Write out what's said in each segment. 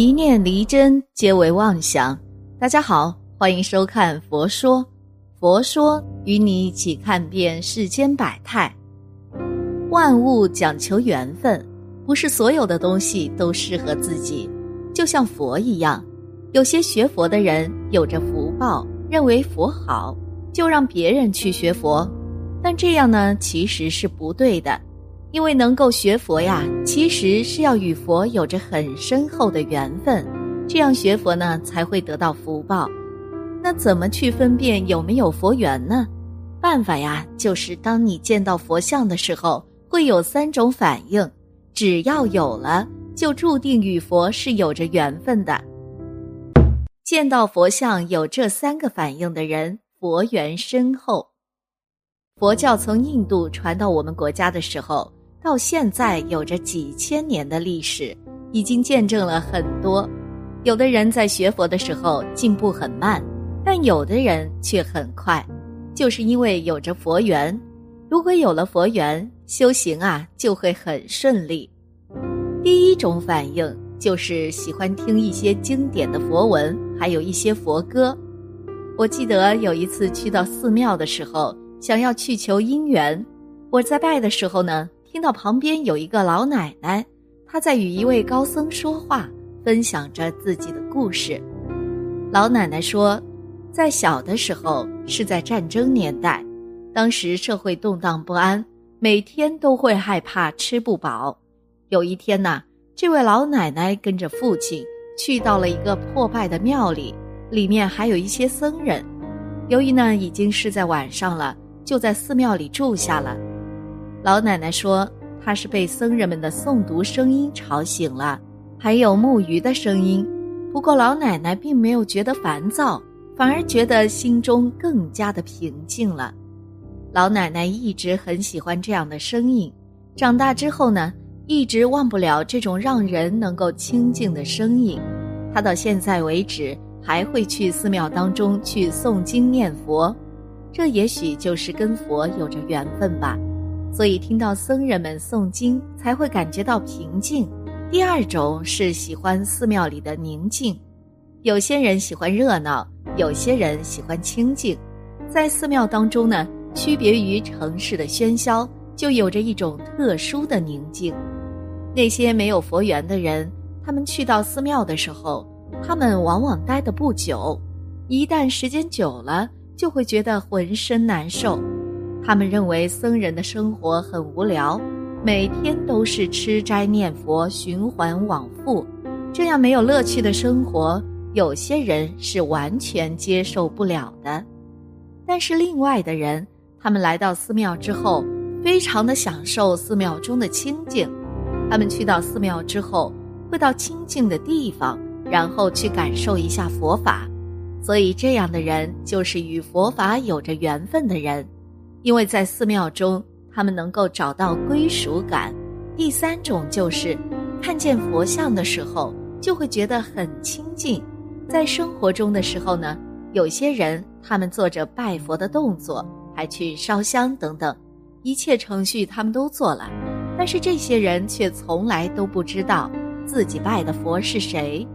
一念离真，皆为妄想。大家好，欢迎收看《佛说》，佛说与你一起看遍世间百态。万物讲求缘分，不是所有的东西都适合自己。就像佛一样，有些学佛的人有着福报，认为佛好，就让别人去学佛。但这样呢，其实是不对的。因为能够学佛呀，其实是要与佛有着很深厚的缘分，这样学佛呢才会得到福报。那怎么去分辨有没有佛缘呢？办法呀，就是当你见到佛像的时候，会有三种反应，只要有了，就注定与佛是有着缘分的。见到佛像有这三个反应的人，佛缘深厚。佛教从印度传到我们国家的时候。到现在有着几千年的历史，已经见证了很多。有的人在学佛的时候进步很慢，但有的人却很快，就是因为有着佛缘。如果有了佛缘，修行啊就会很顺利。第一种反应就是喜欢听一些经典的佛文，还有一些佛歌。我记得有一次去到寺庙的时候，想要去求姻缘，我在拜的时候呢。听到旁边有一个老奶奶，她在与一位高僧说话，分享着自己的故事。老奶奶说，在小的时候是在战争年代，当时社会动荡不安，每天都会害怕吃不饱。有一天呐，这位老奶奶跟着父亲去到了一个破败的庙里，里面还有一些僧人。由于呢已经是在晚上了，就在寺庙里住下了。老奶奶说：“她是被僧人们的诵读声音吵醒了，还有木鱼的声音。不过老奶奶并没有觉得烦躁，反而觉得心中更加的平静了。老奶奶一直很喜欢这样的声音，长大之后呢，一直忘不了这种让人能够清静的声音。她到现在为止还会去寺庙当中去诵经念佛，这也许就是跟佛有着缘分吧。”所以听到僧人们诵经，才会感觉到平静。第二种是喜欢寺庙里的宁静，有些人喜欢热闹，有些人喜欢清静。在寺庙当中呢，区别于城市的喧嚣，就有着一种特殊的宁静。那些没有佛缘的人，他们去到寺庙的时候，他们往往待得不久，一旦时间久了，就会觉得浑身难受。他们认为僧人的生活很无聊，每天都是吃斋念佛，循环往复，这样没有乐趣的生活，有些人是完全接受不了的。但是另外的人，他们来到寺庙之后，非常的享受寺庙中的清静。他们去到寺庙之后，会到清静的地方，然后去感受一下佛法。所以这样的人就是与佛法有着缘分的人。因为在寺庙中，他们能够找到归属感。第三种就是看见佛像的时候，就会觉得很亲近。在生活中的时候呢，有些人他们做着拜佛的动作，还去烧香等等，一切程序他们都做了，但是这些人却从来都不知道自己拜的佛是谁。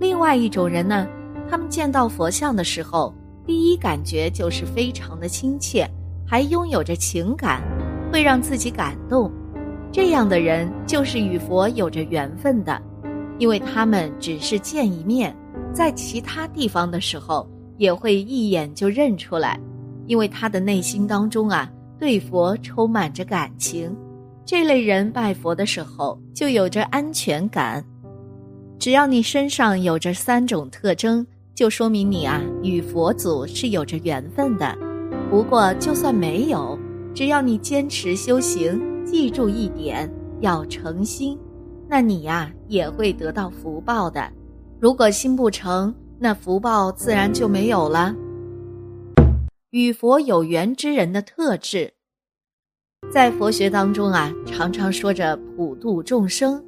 另外一种人呢，他们见到佛像的时候，第一感觉就是非常的亲切。还拥有着情感，会让自己感动，这样的人就是与佛有着缘分的，因为他们只是见一面，在其他地方的时候也会一眼就认出来，因为他的内心当中啊对佛充满着感情，这类人拜佛的时候就有着安全感。只要你身上有着三种特征，就说明你啊与佛祖是有着缘分的。不过，就算没有，只要你坚持修行，记住一点，要诚心，那你呀也会得到福报的。如果心不诚，那福报自然就没有了。与佛有缘之人的特质，在佛学当中啊，常常说着普度众生，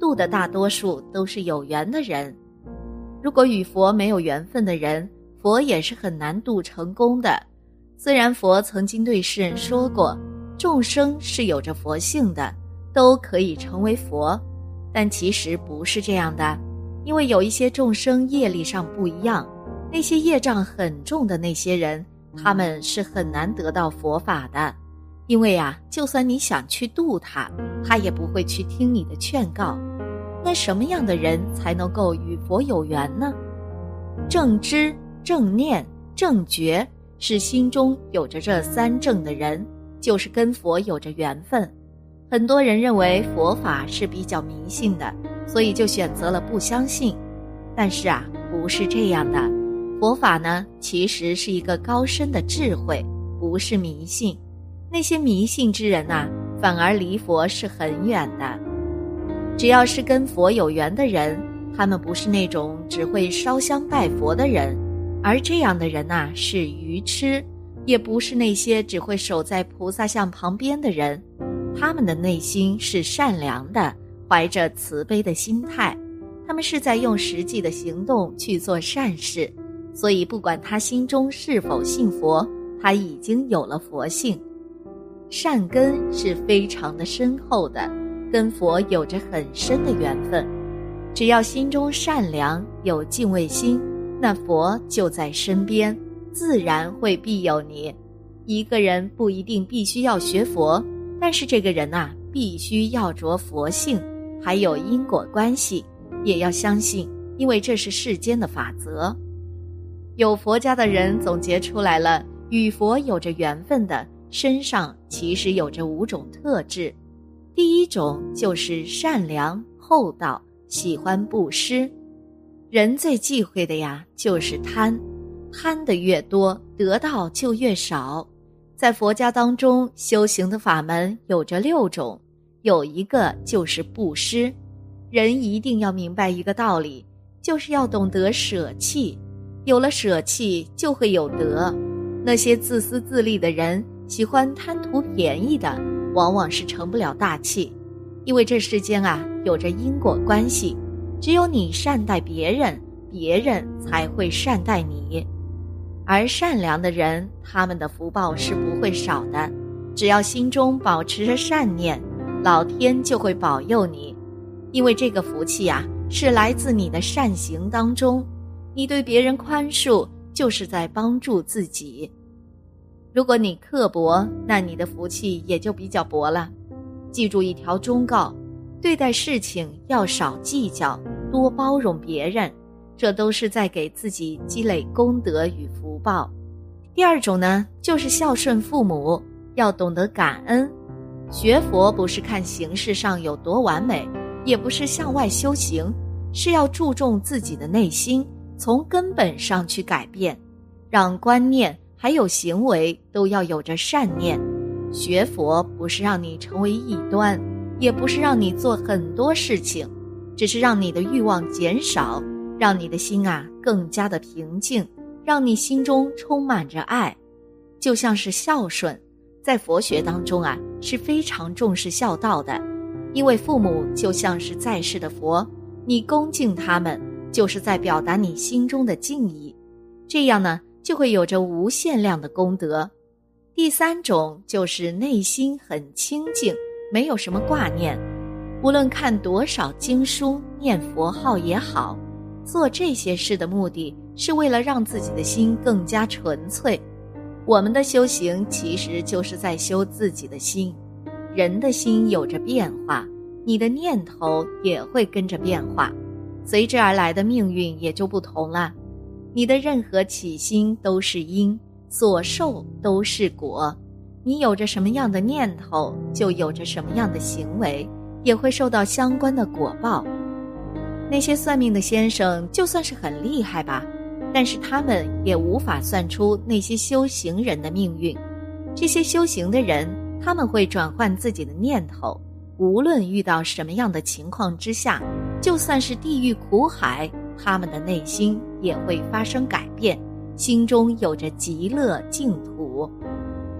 度的大多数都是有缘的人。如果与佛没有缘分的人，佛也是很难度成功的。虽然佛曾经对世人说过，众生是有着佛性的，都可以成为佛，但其实不是这样的。因为有一些众生业力上不一样，那些业障很重的那些人，他们是很难得到佛法的。因为呀，就算你想去度他，他也不会去听你的劝告。那什么样的人才能够与佛有缘呢？正知、正念、正觉，是心中有着这三正的人，就是跟佛有着缘分。很多人认为佛法是比较迷信的，所以就选择了不相信。但是啊，不是这样的。佛法呢，其实是一个高深的智慧，不是迷信。那些迷信之人呐，反而离佛是很远的。只要是跟佛有缘的人。他们不是那种只会烧香拜佛的人，而这样的人呐是愚痴；也不是那些只会守在菩萨像旁边的人，他们的内心是善良的，怀着慈悲的心态，他们是在用实际的行动去做善事。所以，不管他心中是否信佛，他已经有了佛性，善根是非常的深厚的，跟佛有着很深的缘分。只要心中善良，有敬畏心，那佛就在身边，自然会庇佑你。一个人不一定必须要学佛，但是这个人呐，必须要着佛性，还有因果关系，也要相信，因为这是世间的法则。有佛家的人总结出来了，与佛有着缘分的身上其实有着五种特质，第一种就是善良厚道。喜欢布施，人最忌讳的呀就是贪，贪的越多，得到就越少。在佛家当中，修行的法门有着六种，有一个就是布施。人一定要明白一个道理，就是要懂得舍弃。有了舍弃，就会有得。那些自私自利的人，喜欢贪图便宜的，往往是成不了大器。因为这世间啊，有着因果关系，只有你善待别人，别人才会善待你。而善良的人，他们的福报是不会少的。只要心中保持着善念，老天就会保佑你。因为这个福气啊，是来自你的善行当中。你对别人宽恕，就是在帮助自己。如果你刻薄，那你的福气也就比较薄了。记住一条忠告：对待事情要少计较，多包容别人，这都是在给自己积累功德与福报。第二种呢，就是孝顺父母，要懂得感恩。学佛不是看形式上有多完美，也不是向外修行，是要注重自己的内心，从根本上去改变，让观念还有行为都要有着善念。学佛不是让你成为异端，也不是让你做很多事情，只是让你的欲望减少，让你的心啊更加的平静，让你心中充满着爱，就像是孝顺，在佛学当中啊是非常重视孝道的，因为父母就像是在世的佛，你恭敬他们，就是在表达你心中的敬意，这样呢就会有着无限量的功德。第三种就是内心很清净，没有什么挂念，无论看多少经书、念佛号也好，做这些事的目的是为了让自己的心更加纯粹。我们的修行其实就是在修自己的心。人的心有着变化，你的念头也会跟着变化，随之而来的命运也就不同了。你的任何起心都是因。所受都是果，你有着什么样的念头，就有着什么样的行为，也会受到相关的果报。那些算命的先生就算是很厉害吧，但是他们也无法算出那些修行人的命运。这些修行的人，他们会转换自己的念头，无论遇到什么样的情况之下，就算是地狱苦海，他们的内心也会发生改变。心中有着极乐净土，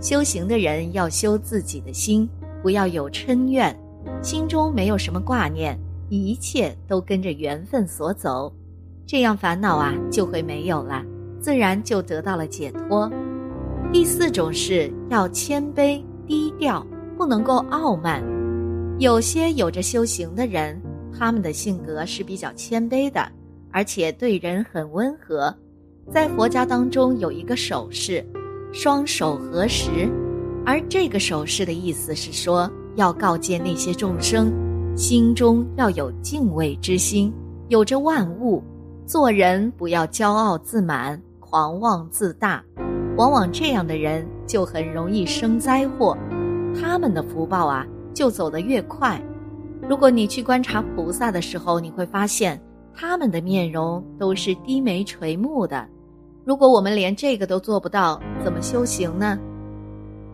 修行的人要修自己的心，不要有嗔怨，心中没有什么挂念，一切都跟着缘分所走，这样烦恼啊就会没有了，自然就得到了解脱。第四种是要谦卑低调，不能够傲慢。有些有着修行的人，他们的性格是比较谦卑的，而且对人很温和。在佛家当中有一个手势，双手合十，而这个手势的意思是说，要告诫那些众生，心中要有敬畏之心，有着万物，做人不要骄傲自满、狂妄自大，往往这样的人就很容易生灾祸，他们的福报啊就走得越快。如果你去观察菩萨的时候，你会发现他们的面容都是低眉垂目的。如果我们连这个都做不到，怎么修行呢？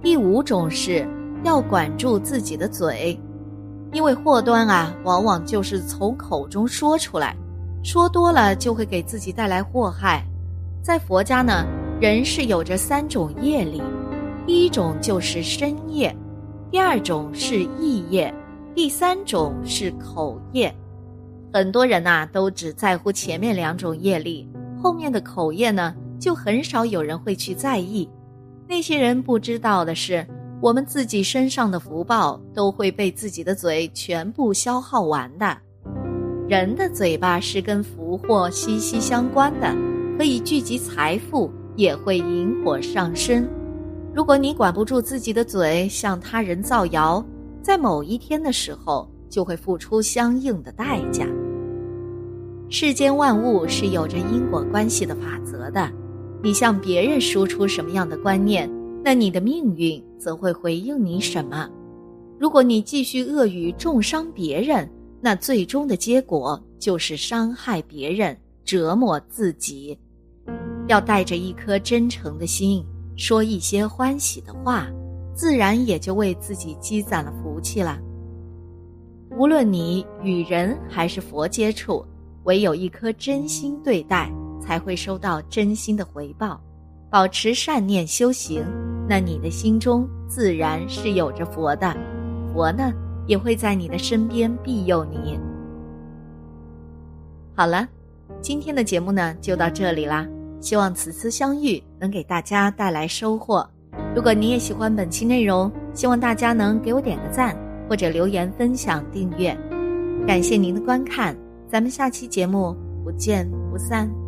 第五种是要管住自己的嘴，因为祸端啊，往往就是从口中说出来，说多了就会给自己带来祸害。在佛家呢，人是有着三种业力，第一种就是身业，第二种是意业，第三种是口业。很多人呐，都只在乎前面两种业力，后面的口业呢？就很少有人会去在意，那些人不知道的是，我们自己身上的福报都会被自己的嘴全部消耗完的。人的嘴巴是跟福祸息息相关的，可以聚集财富，也会引火上身。如果你管不住自己的嘴，向他人造谣，在某一天的时候，就会付出相应的代价。世间万物是有着因果关系的法则的。你向别人输出什么样的观念，那你的命运则会回应你什么。如果你继续恶语重伤别人，那最终的结果就是伤害别人，折磨自己。要带着一颗真诚的心，说一些欢喜的话，自然也就为自己积攒了福气了。无论你与人还是佛接触，唯有一颗真心对待。才会收到真心的回报，保持善念修行，那你的心中自然是有着佛的，佛呢也会在你的身边庇佑你。好了，今天的节目呢就到这里啦，希望此次相遇能给大家带来收获。如果你也喜欢本期内容，希望大家能给我点个赞，或者留言分享订阅。感谢您的观看，咱们下期节目不见不散。